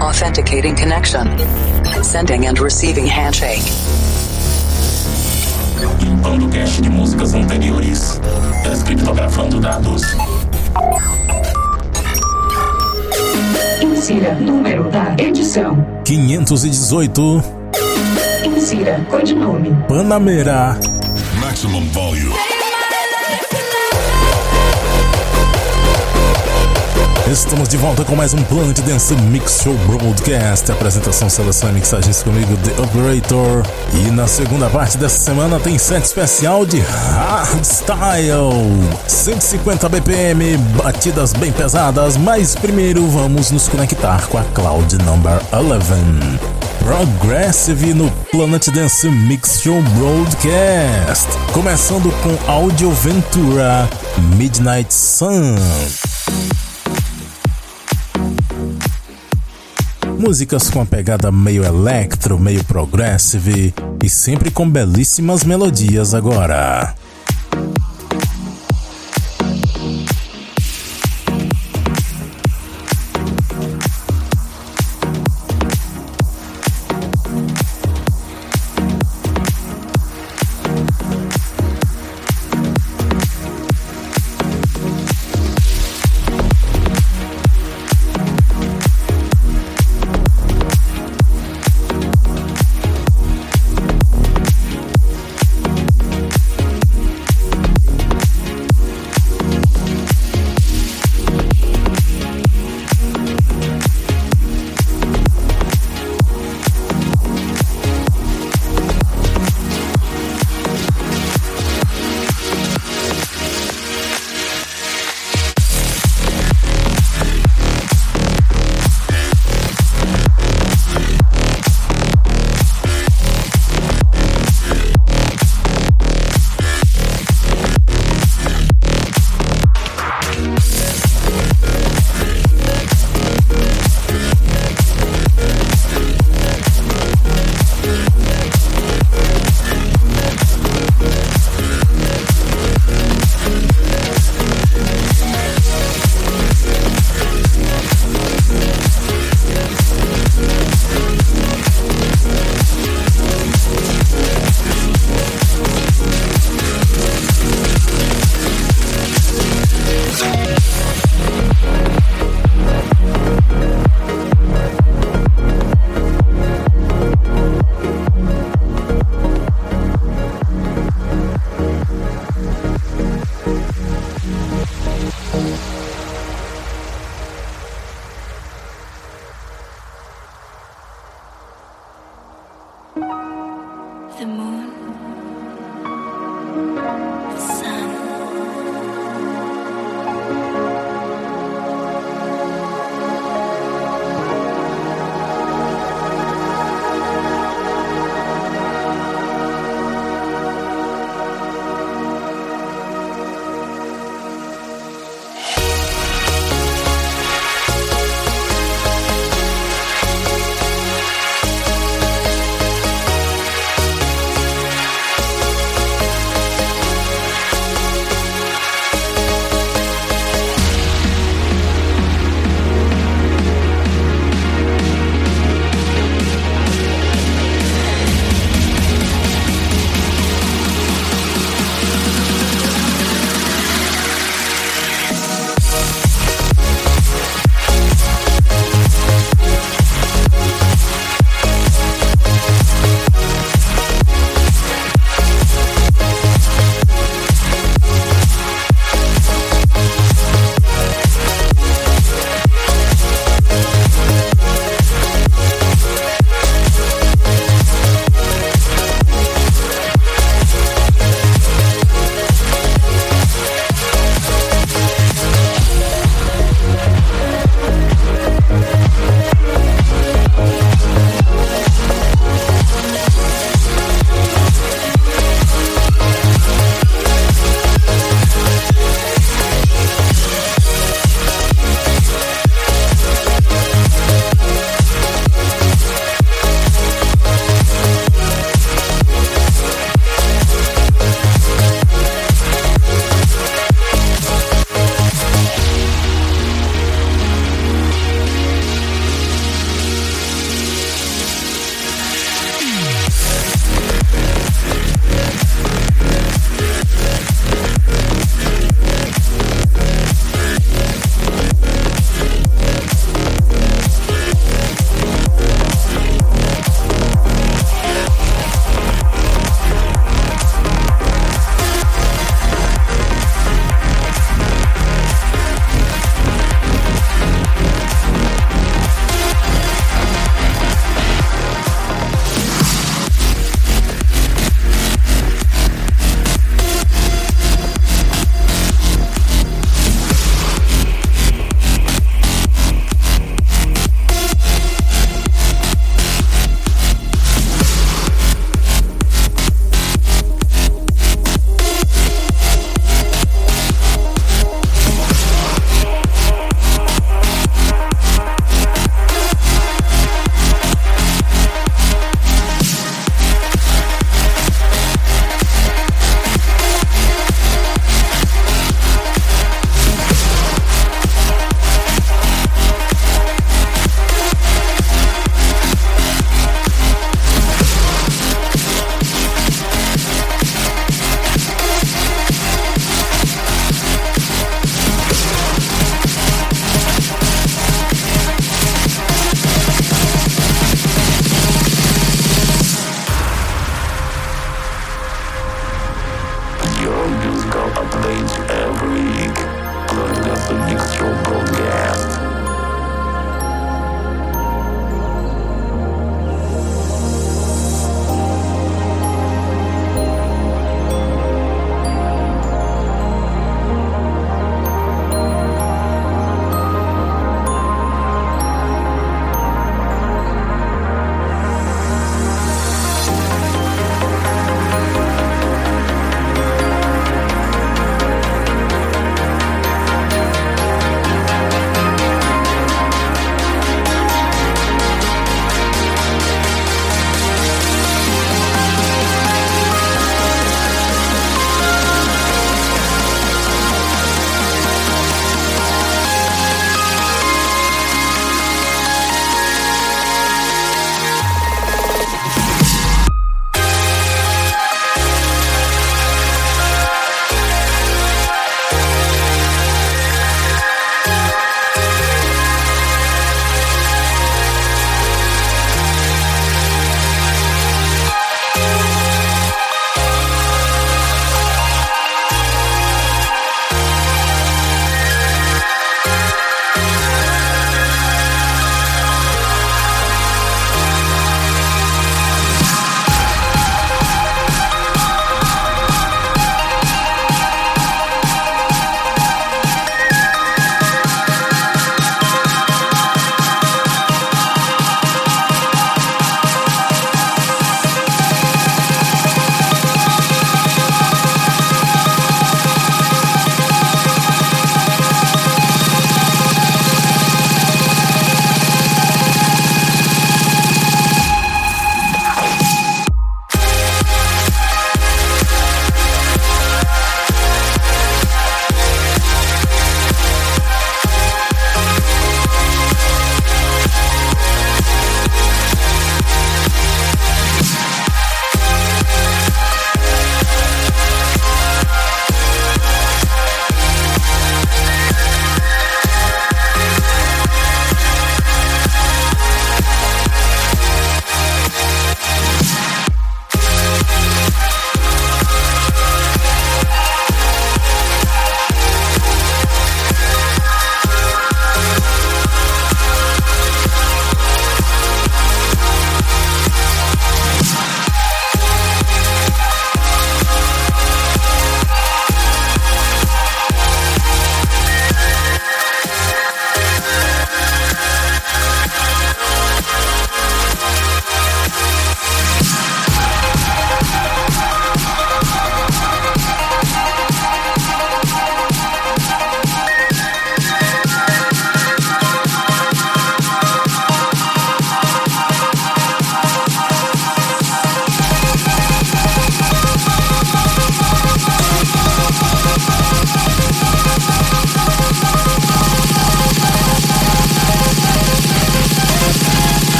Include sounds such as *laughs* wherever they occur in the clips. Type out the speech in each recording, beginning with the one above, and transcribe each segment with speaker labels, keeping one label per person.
Speaker 1: Authenticating connection. Sending and receiving handshake.
Speaker 2: Limpando cache de músicas anteriores. Descriptografando dados.
Speaker 3: Insira número da edição.
Speaker 4: 518
Speaker 3: Insira codinome.
Speaker 4: Panamera.
Speaker 5: Maximum volume.
Speaker 4: Estamos de volta com mais um Planet Dance Mix Show Broadcast. Apresentação, seleção e mixagens comigo, The Operator. E na segunda parte dessa semana tem set especial de Hardstyle. 150 BPM, batidas bem pesadas, mas primeiro vamos nos conectar com a Cloud Number 11. Progressive no Planet Dance Mix Show Broadcast. Começando com Audio Ventura Midnight Sun. Músicas com a pegada meio electro, meio progressive e sempre com belíssimas melodias agora.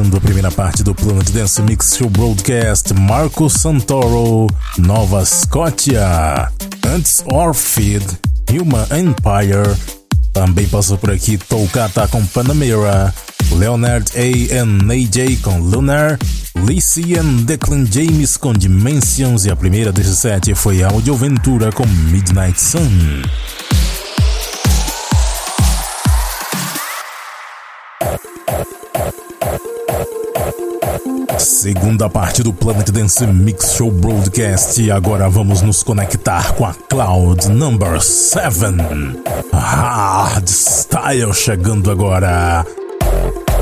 Speaker 4: Fechando a primeira parte do Planet Dance Mix Show Broadcast, Marco Santoro, Nova Scotia. Antes, Orphid, Human Empire. Também passou por aqui Tolkata com Panamera, Leonard A. and AJ com Lunar, Lizzie and Declan James com Dimensions e a primeira desse set foi Audio Ventura com Midnight Sun. Segunda parte do Planet Dance Mix Show Broadcast. E agora vamos nos conectar com a Cloud Number 7. Hard Style chegando agora.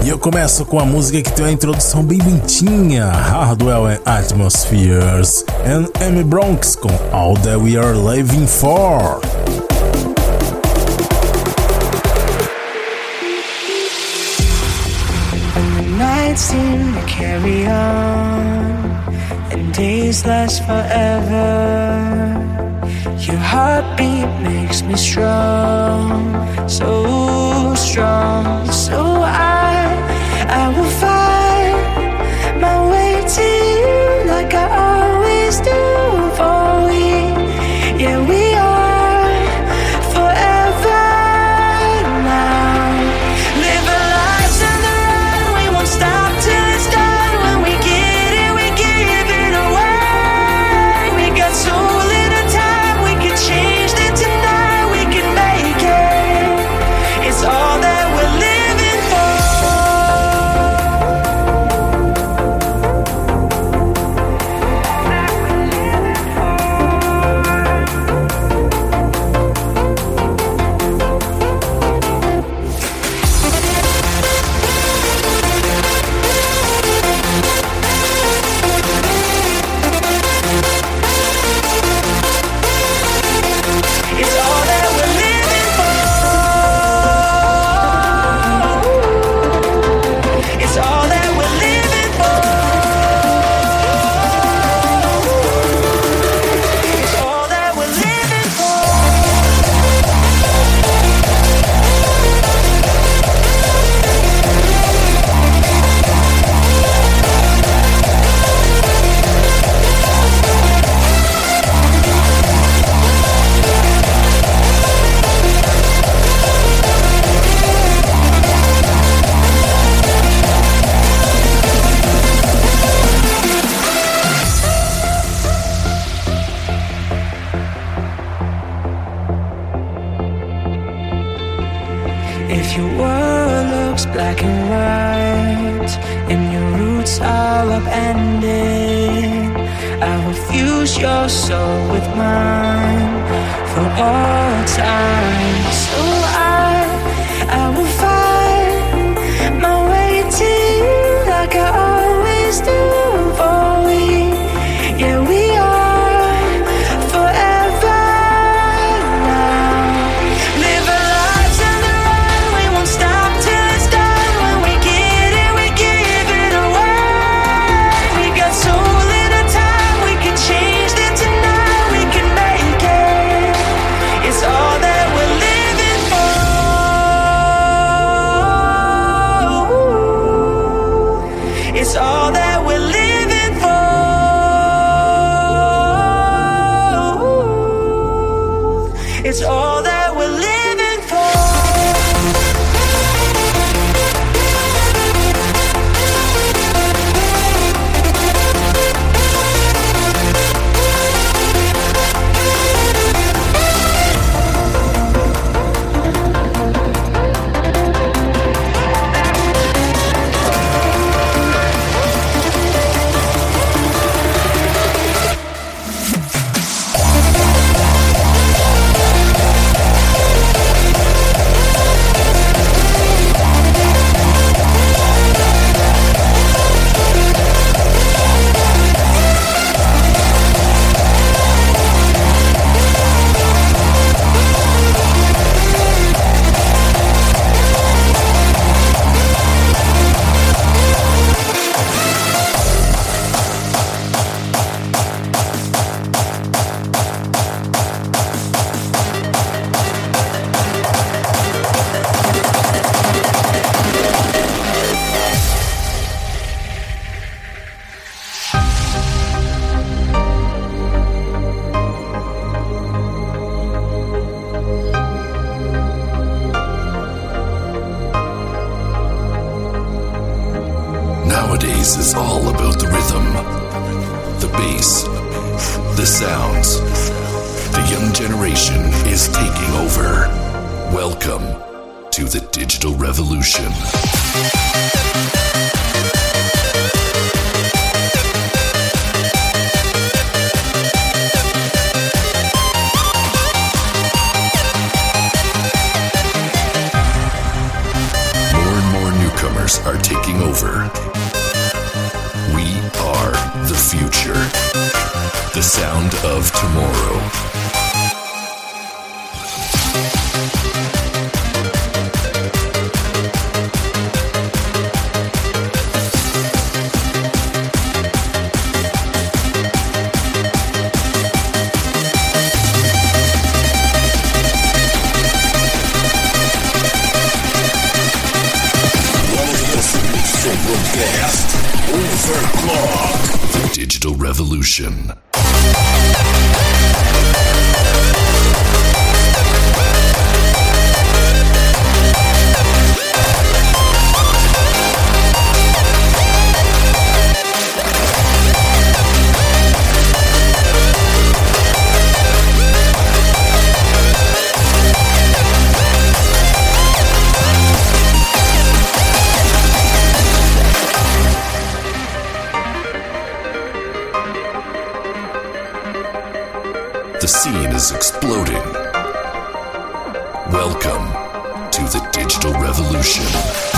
Speaker 4: E eu começo com a música que tem uma introdução bem lentinha: Hardwell and Atmospheres. And Amy Bronx com All That We Are Living For.
Speaker 6: Nights seem to carry on, and days last forever. Your heartbeat makes me strong, so strong. So I, I will find my way to you like I always do. Black and white and your roots are upended, I will fuse your soul with mine for all time. So
Speaker 5: scene is exploding. Welcome to the digital revolution.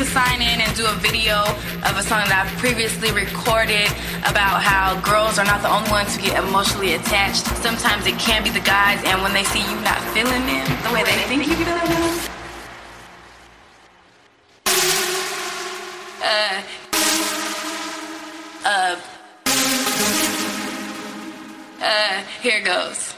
Speaker 7: to
Speaker 8: sign in and do a video of a song that I've previously recorded about how girls are not the only ones who get emotionally attached. Sometimes it can be the guys, and when they see you not feeling them the way they think you feel them, uh, uh, uh, here goes.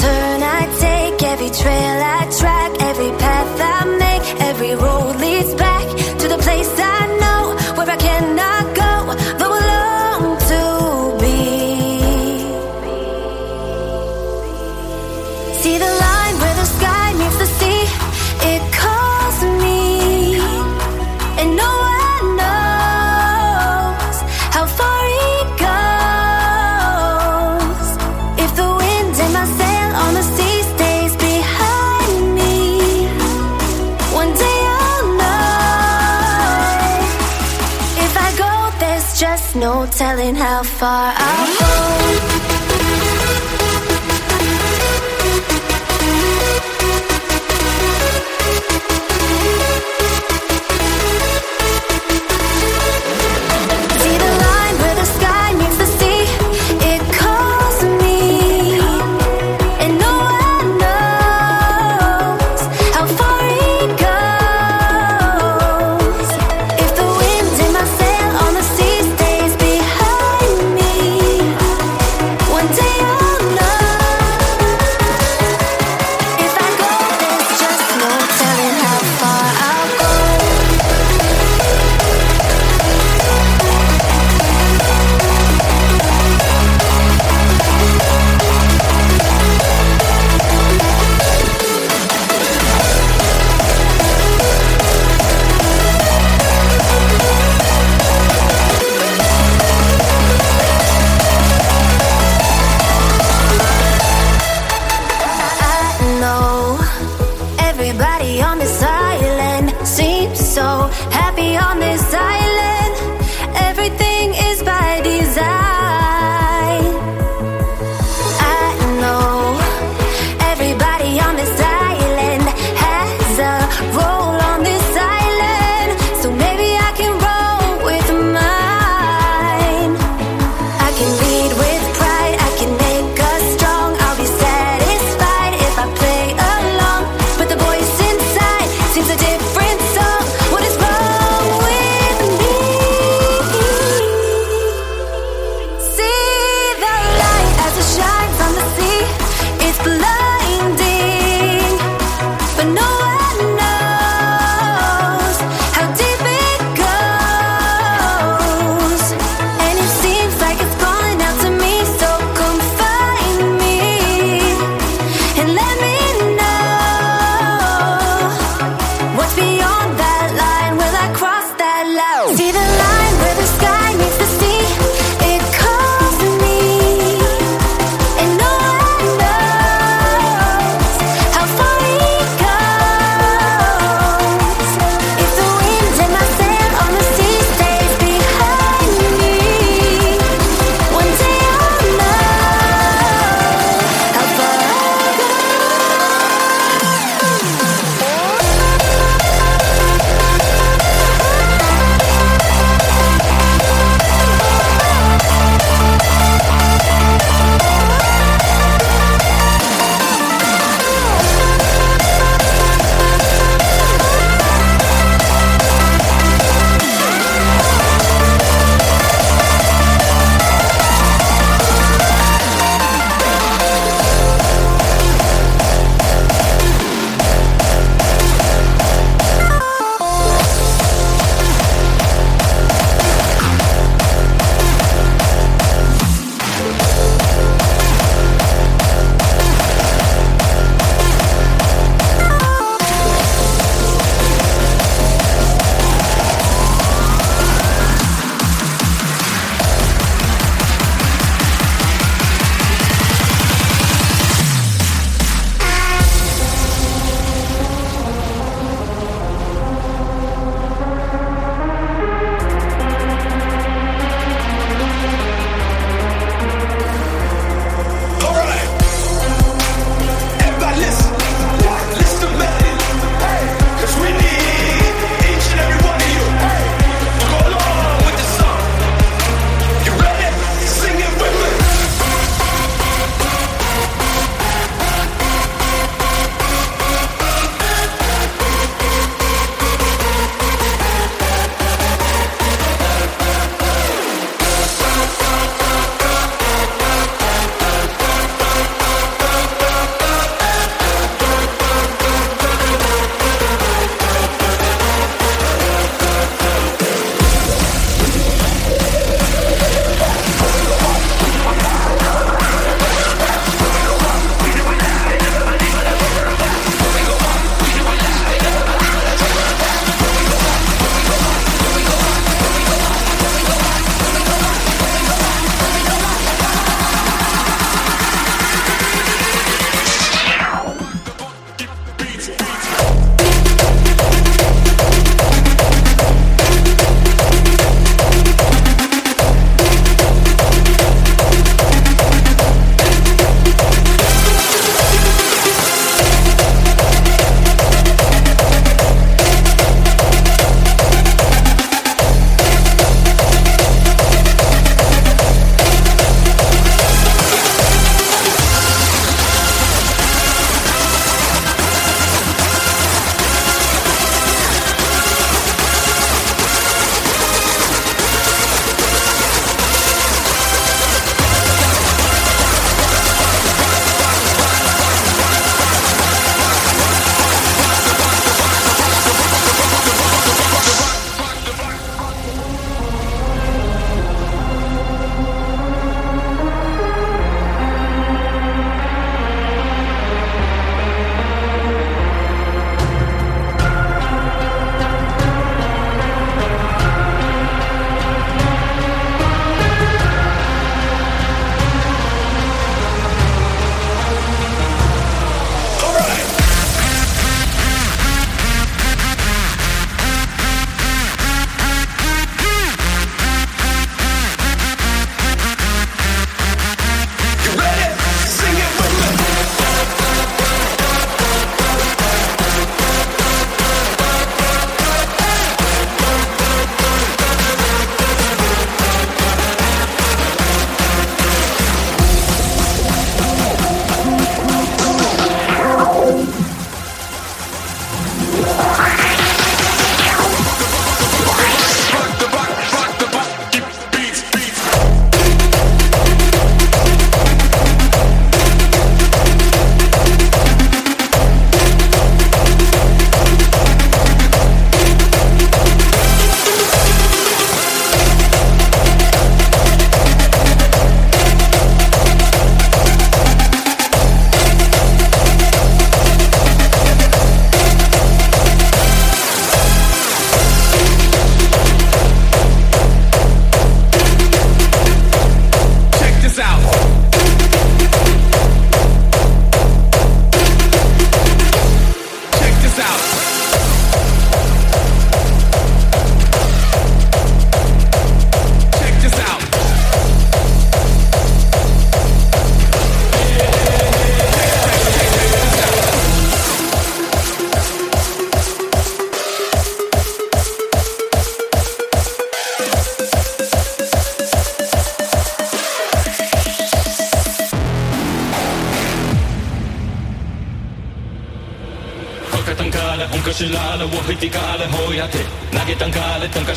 Speaker 6: Turn far
Speaker 2: out.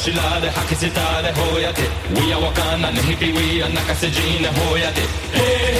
Speaker 2: しらで吐き捨てたれほやで We are わかんなね日々 We are 泣かせじねほやで、hey!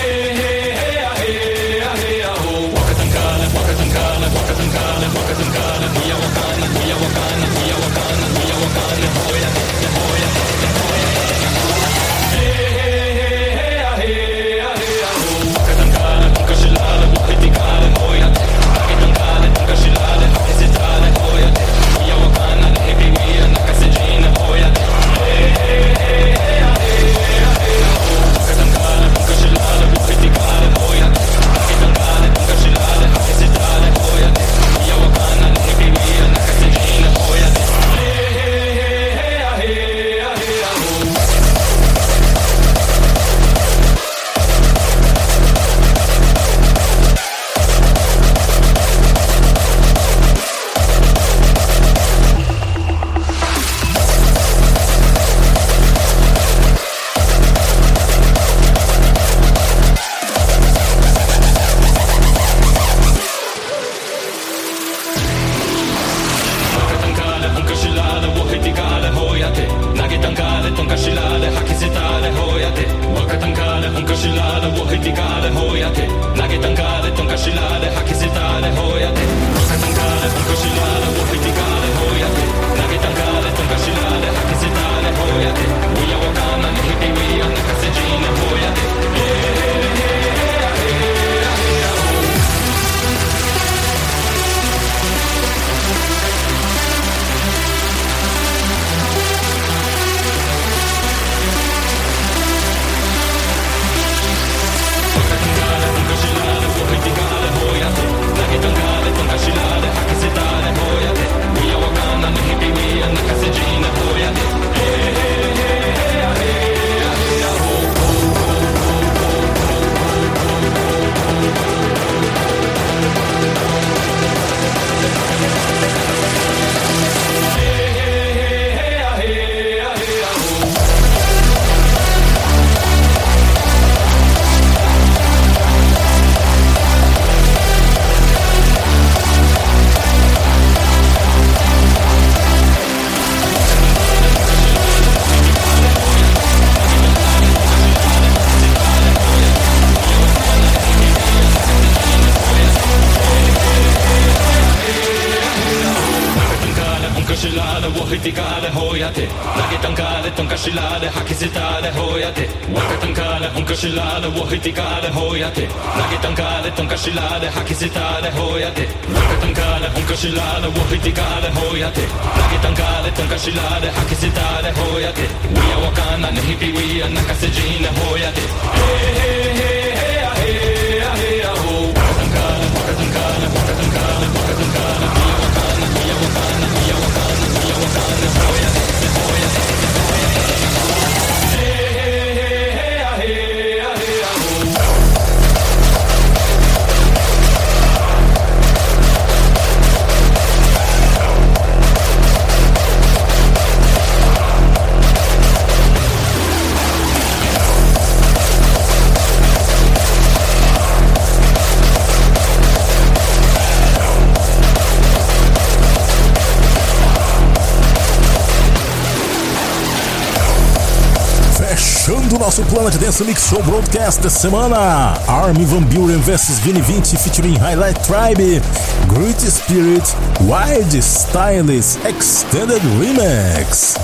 Speaker 4: nosso Planet Dance Mix Show Broadcast da semana. Army Van Buren vs 2020 featuring Highlight Tribe, Great Spirit, Wild Stylist Extended Remix.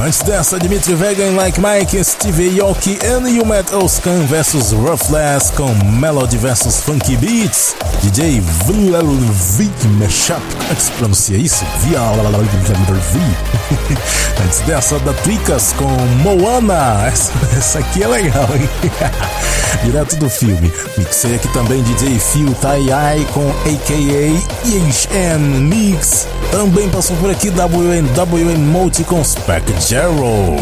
Speaker 4: Antes dessa, Dimitri Vegan, Like Mike, Steve Aoki e You Metal Scan vs Roughless com Melody vs Funky Beats. DJ Vlalvik Mashup, como é que se pronuncia isso? *laughs* Antes dessa, da Tricas com Moana. Essa, essa aqui é legal, hein? *laughs* Direto do filme. Mixei aqui também DJ Phil Tai com AKA EHN Mix. Também passou por aqui WNWN Multi com Spec Gerald.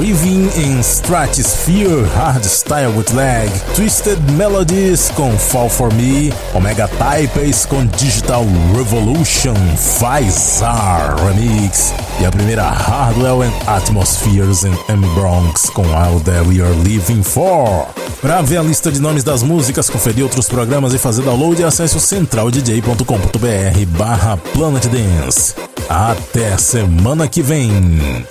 Speaker 4: Living in Stratosphere Hardstyle with Lag, Twisted Melodies com Fall For Me, Omega Types com Digital Revolution, Faisar Remix e a primeira Hardwell and Atmospheres and M Bronx com All That We Are Living For. Para ver a lista de nomes das músicas, conferir outros programas e fazer download, acesse o centraldj.com.br barra Planet Dance. Até semana que vem!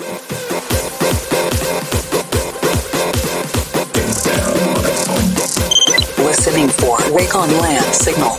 Speaker 1: Listening for Wake on Land signal.